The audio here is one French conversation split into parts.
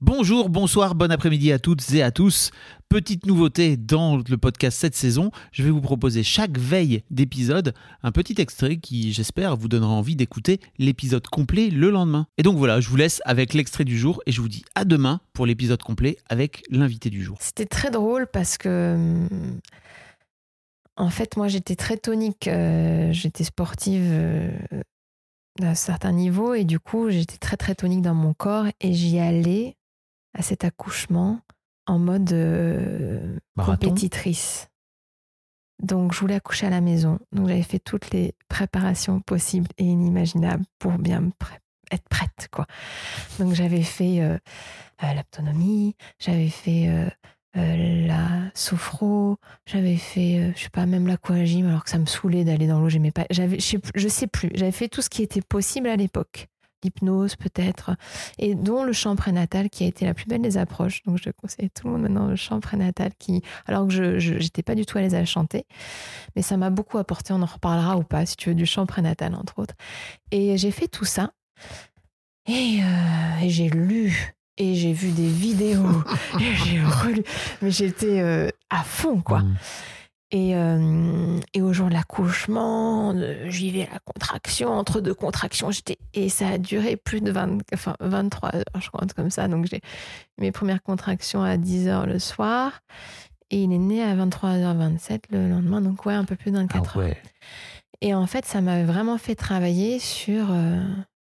Bonjour, bonsoir, bon après-midi à toutes et à tous. Petite nouveauté dans le podcast cette saison, je vais vous proposer chaque veille d'épisode un petit extrait qui, j'espère, vous donnera envie d'écouter l'épisode complet le lendemain. Et donc voilà, je vous laisse avec l'extrait du jour et je vous dis à demain pour l'épisode complet avec l'invité du jour. C'était très drôle parce que, hum, en fait, moi, j'étais très tonique. euh, j'étais sportive euh, à un certain niveau et du coup, j'étais très, très tonique dans mon corps et j'y allais à cet accouchement en mode euh, compétitrice. Donc, je voulais accoucher à la maison. Donc, j'avais fait toutes les préparations possibles et inimaginables pour bien me être prête, quoi. Donc, j'avais fait euh, euh, l'autonomie, j'avais fait euh, euh, la sophro, j'avais fait, je sais pas, même l'aquagym, alors que ça me saoulait d'aller dans l'eau, j'aimais pas. J'avais, je sais plus, j'avais fait tout ce qui était possible à l'époque. L'hypnose peut-être, et dont le chant prénatal qui a été la plus belle des approches. Donc je conseille à tout le monde maintenant le chant prénatal qui, alors que je n'étais pas du tout à l'aise à chanter, mais ça m'a beaucoup apporté, on en reparlera ou pas, si tu veux, du chant prénatal entre autres. Et j'ai fait tout ça, et, euh, et j'ai lu, et j'ai vu des vidéos, et j'ai relu, mais j'étais euh, à fond quoi. Mmh. Et, euh, et au jour de l'accouchement, euh, j'y vais à la contraction, entre deux contractions, j'étais et ça a duré plus de 20, enfin, 23 heures, je crois, comme ça. Donc j'ai mes premières contractions à 10 heures le soir et il est né à 23h27 le lendemain, donc ouais, un peu plus d'un 4 Ah heures. Et en fait, ça m'a vraiment fait travailler sur, euh,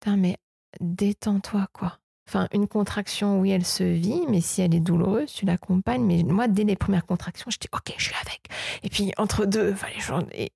putain, mais détends-toi, quoi. Enfin, une contraction, oui, elle se vit, mais si elle est douloureuse, tu l'accompagnes. Mais moi, dès les premières contractions, j'étais OK, je suis avec. Et puis, entre deux, fallait genre- et,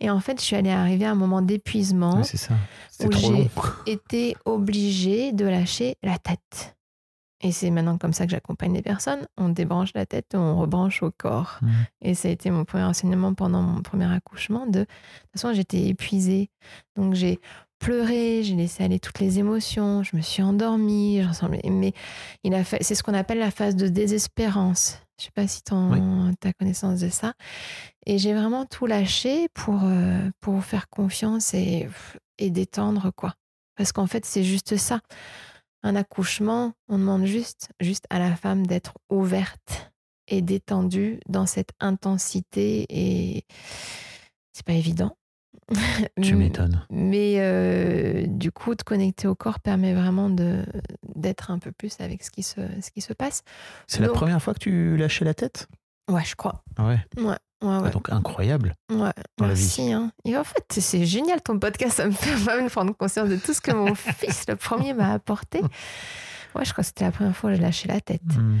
et en fait, je suis allée arriver à un moment d'épuisement c'est ça. Où j'ai été obligée de lâcher la tête. Et c'est maintenant comme ça que j'accompagne les personnes. On débranche la tête, on rebranche au corps. Mhm. Et ça a été mon premier enseignement pendant mon premier accouchement. De, de toute façon, j'étais épuisée. Donc j'ai pleuré, j'ai laissé aller toutes les émotions, je me suis endormie. j'en semblais- Mais il a fait, c'est ce qu'on appelle la phase de désespérance. Je sais pas si tu as connaissance de ça. Et j'ai vraiment tout lâché pour, euh, pour faire confiance et, et détendre, quoi. Parce qu'en fait, c'est juste ça. Un accouchement, on demande juste, juste à la femme d'être ouverte et détendue dans cette intensité et c'est pas évident. Tu m'étonnes. Mais euh, du coup, de connecter au corps permet vraiment de d'être un peu plus avec ce qui se, ce qui se passe. C'est la première fois que tu lâchais la tête? Ouais, je crois. Ah ouais? Ouais, ouais, Ah, ouais. Donc incroyable. Ouais, dans la vie. merci. Hein. Et en fait, c'est génial ton podcast. Ça me fait vraiment prendre conscience de tout ce que mon fils, le premier, m'a apporté. Ouais, je crois que c'était la première fois que j'ai lâché la tête. Mmh.